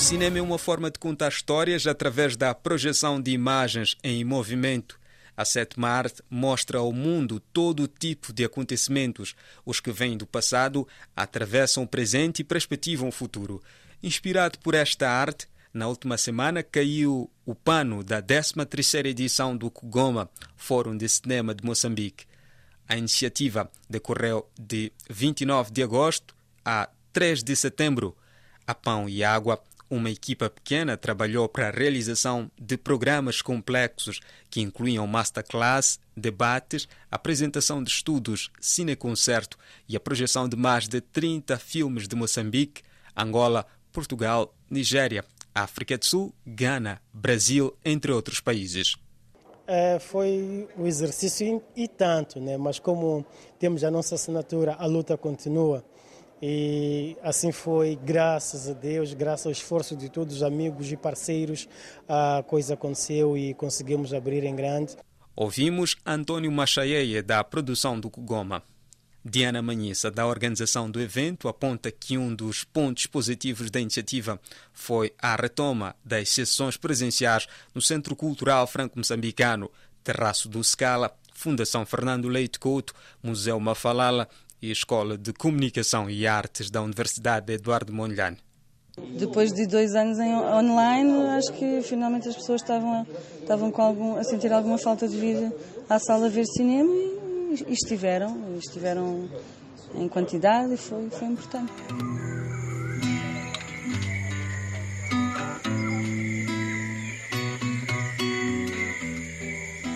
cinema é uma forma de contar histórias através da projeção de imagens em movimento. A sétima arte mostra ao mundo todo tipo de acontecimentos. Os que vêm do passado atravessam o presente e perspectivam o futuro. Inspirado por esta arte, na última semana caiu o pano da 13ª edição do Kugoma, Fórum de Cinema de Moçambique. A iniciativa decorreu de 29 de agosto a 3 de setembro. A Pão e Água uma equipa pequena trabalhou para a realização de programas complexos que incluíam masterclass, debates, apresentação de estudos, cineconcerto e a projeção de mais de 30 filmes de Moçambique, Angola, Portugal, Nigéria, África do Sul, Gana, Brasil, entre outros países. É, foi o exercício e tanto, né? mas como temos a nossa assinatura, a luta continua. E assim foi, graças a Deus, graças ao esforço de todos os amigos e parceiros, a coisa aconteceu e conseguimos abrir em grande. Ouvimos Antônio Machaieia, da produção do Kugoma. Diana Manhissa, da organização do evento, aponta que um dos pontos positivos da iniciativa foi a retoma das sessões presenciais no Centro Cultural Franco-Moçambicano, Terraço do Scala, Fundação Fernando Leite Couto, Museu Mafalala e Escola de Comunicação e Artes da Universidade Eduardo Mondlane. Depois de dois anos em online, acho que finalmente as pessoas estavam, estavam com algum, a sentir alguma falta de vir à sala ver cinema e, e estiveram, estiveram em quantidade e foi, foi importante.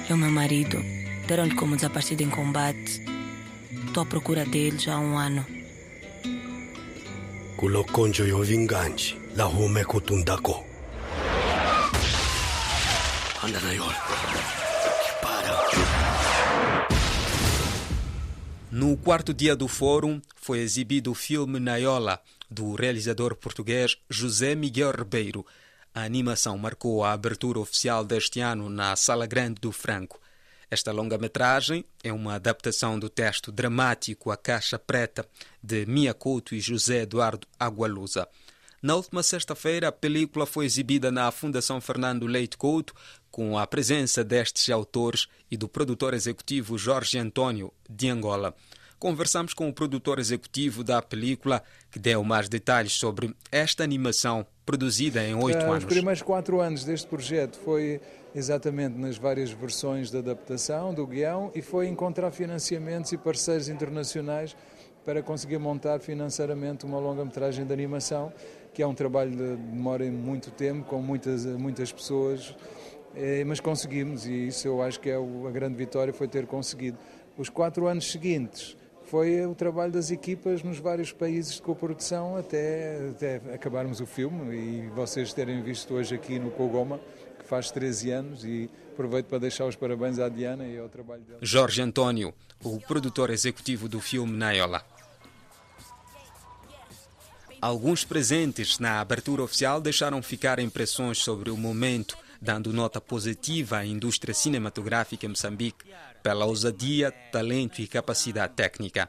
É o meu marido. Deram-lhe como desaparecido em combate Estou à procura dele já há um ano. kulokonjo yovinganji kutundako anda nayor para No quarto dia do fórum foi exibido o filme Naiola, do realizador português José Miguel Ribeiro. A animação marcou a abertura oficial deste ano na Sala Grande do Franco. Esta longa-metragem é uma adaptação do texto dramático A Caixa Preta, de Mia Couto e José Eduardo Agualusa. Na última sexta-feira, a película foi exibida na Fundação Fernando Leite Couto, com a presença destes autores e do produtor executivo Jorge Antônio, de Angola. Conversamos com o produtor executivo da película, que deu mais detalhes sobre esta animação produzida em oito Uh, anos. Os primeiros quatro anos deste projeto foi exatamente nas várias versões da adaptação do guião e foi encontrar financiamentos e parceiros internacionais para conseguir montar financeiramente uma longa-metragem de animação, que é um trabalho de demora muito tempo, com muitas, muitas pessoas, eh, mas conseguimos e isso eu acho que é o- a grande vitória, foi ter conseguido. Os quatro anos seguintes foi o trabalho das equipas nos vários países de coprodução até, até acabarmos o filme e vocês terem visto hoje aqui no Kogoma, que faz 13 anos e aproveito para deixar os parabéns à Diana e ao trabalho dela. Jorge Antônio, o produtor executivo do filme Naiola. Alguns presentes na abertura oficial deixaram ficar impressões sobre o momento, dando nota positiva à indústria cinematográfica em Moçambique pela ousadia, talento e capacidade técnica.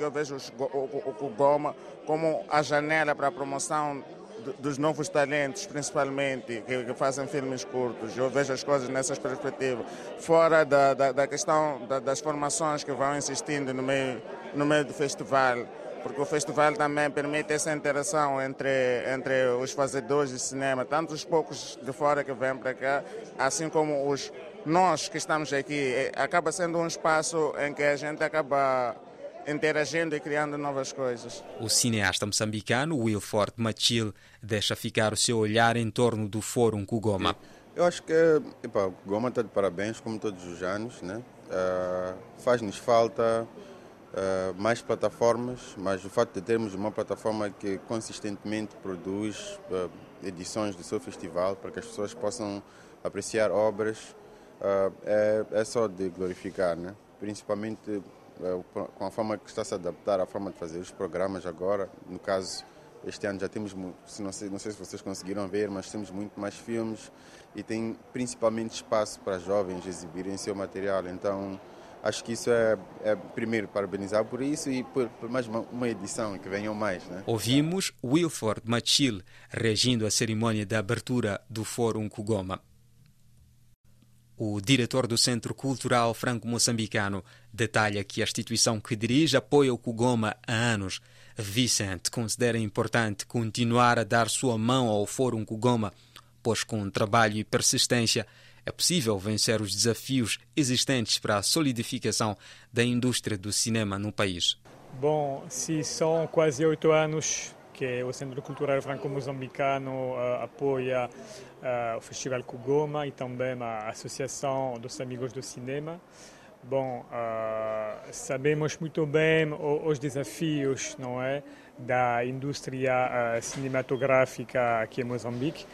Eu vejo o, Goma como a janela para a promoção do- dos novos talentos, principalmente, que, fazem filmes curtos. Eu vejo as coisas nessas perspectivas. Fora da, da, da questão da- das formações que vão existindo no meio, no meio do festival, porque o festival também permite essa interação entre, entre os fazedores de cinema, tanto os poucos de fora que vêm para cá, assim como os nós que estamos aqui. Eh, Acaba sendo um espaço em que a gente acaba interagindo e criando novas coisas. O cineasta moçambicano Wilford Machil deixa ficar o seu olhar em torno do Fórum Kugoma. Eu acho que epa, o Goma está de parabéns, como todos os anos. Né? Ah, Faz-nos falta ah, mais plataformas, mas o facto de termos uma plataforma que consistentemente produz ah, edições do seu festival para que as pessoas possam apreciar obras ah, é, é só de glorificar, né? principalmente com a forma que está a se adaptar à forma de fazer os programas agora. No caso, este ano já temos, não sei, não sei se vocês conseguiram ver, mas temos muito mais filmes e tem principalmente espaço para jovens exibirem seu material. Então, acho que isso é, é primeiro parabenizar por isso e por, por mais uma, uma, edição que venham mais. Né? Ouvimos Wilford Machil regindo a cerimônia de abertura do Fórum Kugoma. O diretor do Centro Cultural Franco-Moçambicano detalha que a instituição que dirige apoia o Kugoma há anos. Vicente considera importante continuar a dar sua mão ao Fórum Kugoma, pois com trabalho e persistência é possível vencer os desafios existentes para a solidificação da indústria do cinema no país. Bom, se são quase oito anos que o Centro Cultural Franco-Moçambicano uh, apoia uh, o Festival Kugoma e também a Associação dos Amigos do Cinema. Bom, uh, sabemos muito bem os desafios, não é, da indústria cinematográfica aqui em Moçambique.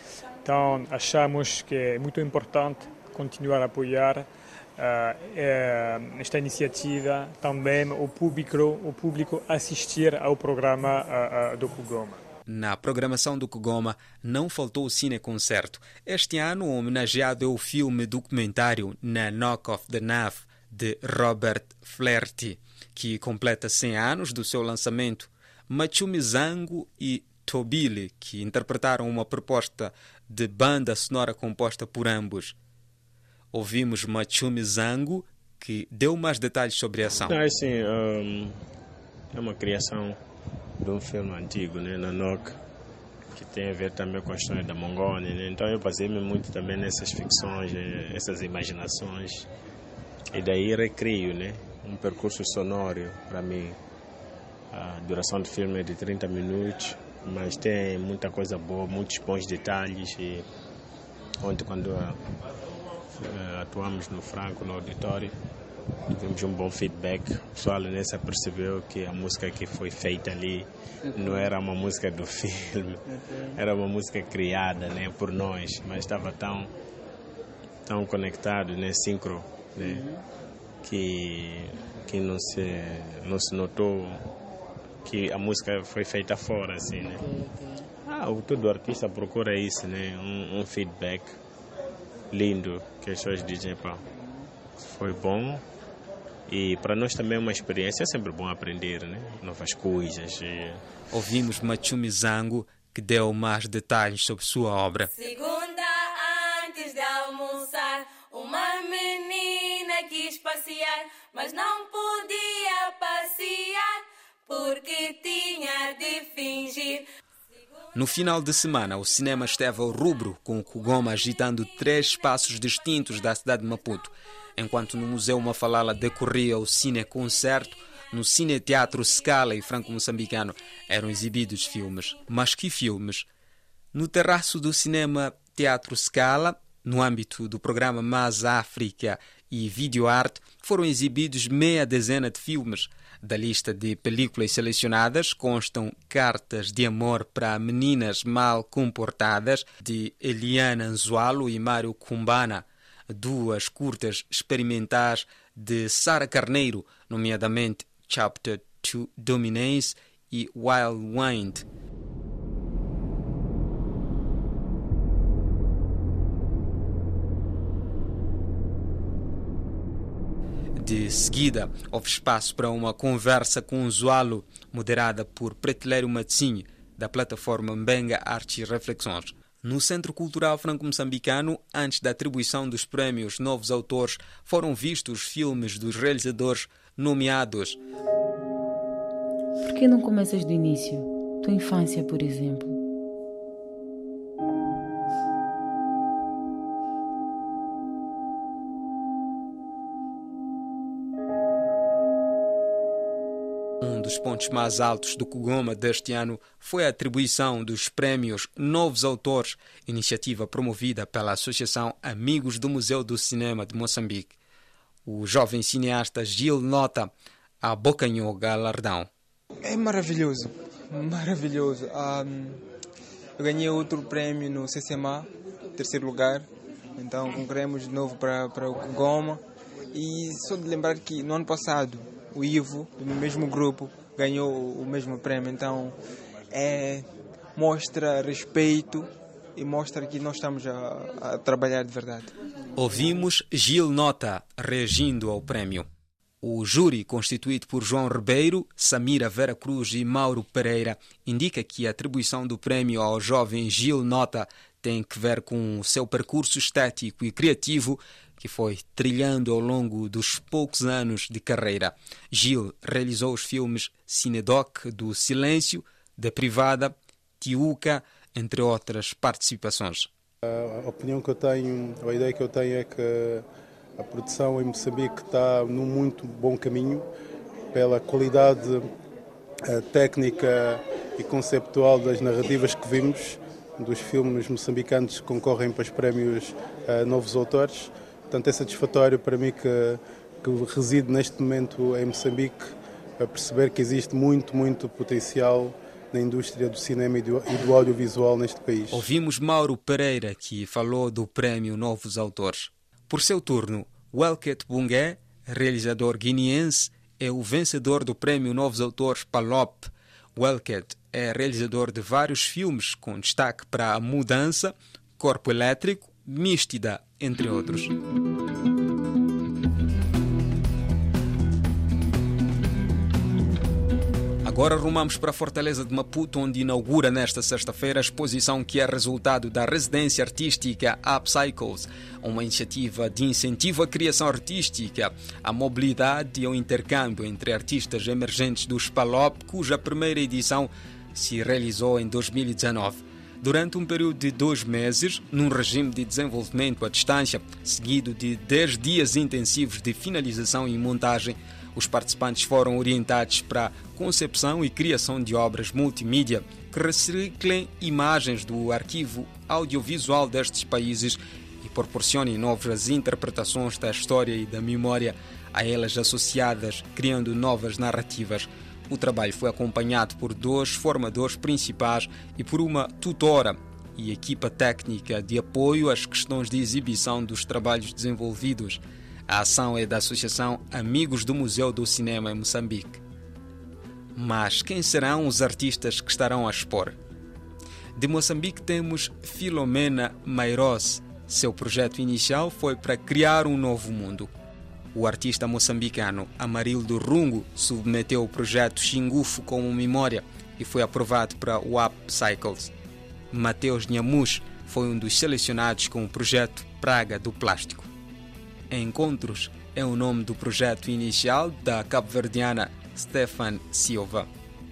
Então, achamos que é muito importante continuar a apoiar uh, esta iniciativa, também o público, o público assistir ao programa uh, do Kugoma. Na programação do Kugoma não faltou o cineconcerto. Este ano, homenageado é o filme documentário Na Knock of the Nav, de Robert Flaherty, que completa 100 anos do seu lançamento. Machumi Zango e Tobile, que interpretaram uma proposta de banda sonora composta por ambos. Ouvimos Machumi Zango, que deu mais detalhes sobre a ação. É, sim, um, é uma criação de um filme antigo, né, Nanok, que tem a ver também com a história da Mongólia. Né? Então eu passei-me muito também nessas ficções, eh, essas imaginações. E daí recrio né, um percurso sonoro para mim. A duração do filme é de 30 minutos mas tem muita coisa boa, muitos bons detalhes. E ontem, quando uh, atuamos no Franco, no auditório, tivemos um bom feedback. O pessoal nessa percebeu que a música que foi feita ali não era uma música do filme, era uma música criada né, por nós, mas estava tão, tão conectado, né, sincro, né, que, que não, se, não se notou que a música foi feita fora, assim, né? Ah, o todo artista procura isso, né? Um, um feedback lindo que as pessoas dizem, pá, foi bom e para nós também é uma experiência, é sempre bom aprender, né? Novas coisas. E... Ouvimos Machumi Zango que deu mais detalhes sobre sua obra. Segunda, antes de almoçar, uma menina quis passear, mas não podia passear porque tinha de fingir. No final de semana, o cinema esteve ao rubro, com o Kugoma agitando três espaços distintos da cidade de Maputo. Enquanto no Museu Mafalala decorria o cine-concerto, no Cine Teatro Scala e Franco Moçambicano eram exibidos filmes. Mas que filmes? No terraço do Cinema Teatro Scala, no âmbito do programa Mais África e Videoarte, foram exibidos meia dezena de filmes. Da lista de películas selecionadas constam Cartas de Amor para Meninas Mal Comportadas, de Eliana Anzualo e Mário Kumbana, duas curtas experimentais de Sara Carneiro, nomeadamente Chapter to Dominance e Wild Wind. De seguida, houve espaço para uma conversa com o Zualo, moderada por Pretilério Matzinho, da plataforma Mbenga Artes e Reflexões. No Centro Cultural Franco-Moçambicano, antes da atribuição dos prémios Novos Autores, foram vistos filmes dos realizadores nomeados. Por que não começas do início? Tua infância, por exemplo. Pontos mais altos do Kugoma deste ano foi a atribuição dos prémios Novos Autores, iniciativa promovida pela Associação Amigos do Museu do Cinema de Moçambique. O jovem cineasta Gil Nota abocanhou galardão. É maravilhoso, maravilhoso. Um, eu ganhei outro prémio no CCMA, terceiro lugar. Então concorremos de novo para, para o Kugoma. E só de lembrar que no ano passado o Ivo, do mesmo grupo, ganhou o mesmo prêmio. Então, é, mostra respeito e mostra que nós estamos a, a trabalhar de verdade. Ouvimos Gil Nota reagindo ao prêmio. O júri, constituído por João Ribeiro, Samira Vera Cruz e Mauro Pereira, indica que a atribuição do prémio ao jovem Gil Nota tem que ver com o seu percurso estético e criativo que foi trilhando ao longo dos poucos anos de carreira. Gil realizou os filmes Cinedoc do Silêncio, da Privada, Tiuca, entre outras participações. A opinião que eu tenho, a ideia que eu tenho é que a produção em Moçambique está num muito bom caminho pela qualidade eh, técnica e conceptual das narrativas que vimos, dos filmes moçambicanos que concorrem para os prémios uh, Novos Autores. Portanto, é satisfatório para mim que, que reside neste momento em Moçambique a perceber que existe muito, muito potencial na indústria do cinema e do, e do audiovisual neste país. Ouvimos Mauro Pereira, que falou do prémio Novos Autores. Por seu turno, Welket Bungué, realizador guineense, é o vencedor do prémio Novos Autores Palop. Welket é realizador de vários filmes com destaque para a mudança, corpo elétrico, místida, entre outros. Agora rumamos para a Fortaleza de Maputo, onde inaugura nesta sexta-feira a exposição que é resultado da residência artística Upcycles, uma iniciativa de incentivo à criação artística, à mobilidade e ao intercâmbio entre artistas emergentes do SPALOP, cuja primeira edição se realizou em 2019. Durante um período de dois meses, num regime de desenvolvimento à distância, seguido de dez dias intensivos de finalização e montagem, os participantes foram orientados para a concepção e criação de obras multimídia que reciclem imagens do arquivo audiovisual destes países e proporcionem novas interpretações da história e da memória a elas associadas, criando novas narrativas. O trabalho foi acompanhado por dois formadores principais e por uma tutora e equipa técnica de apoio às questões de exibição dos trabalhos desenvolvidos. A ação é da Associação Amigos do Museu do Cinema em Moçambique. Mas quem serão os artistas que estarão a expor? De Moçambique temos Filomena Mairos. Seu projeto inicial foi para criar um novo mundo. O artista moçambicano Amarildo Rungo submeteu o projeto Xingufo como memória e foi aprovado para o Up Cycles. Mateus Nhamus foi um dos selecionados com o projeto Praga do Plástico. Encontros é o nome do projeto inicial da cabo-verdiana Stefan Silva.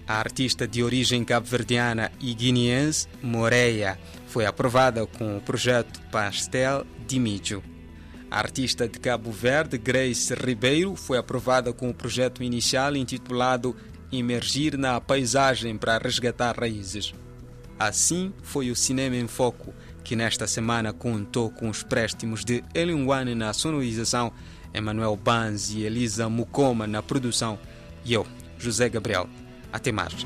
A artista de origem cabo-verdiana e guineense, Moreia, foi aprovada com o projeto Pastel de Mídio. A artista de Cabo Verde, Grace Ribeiro, foi aprovada com o projeto inicial intitulado Emergir na Paisagem para Resgatar Raízes. Assim foi o Cinema em Foco, que nesta semana contou com os préstimos de Elinguane na sonorização, Emanuel Banz e Elisa Mukoma na produção e eu, José Gabriel. Até mais.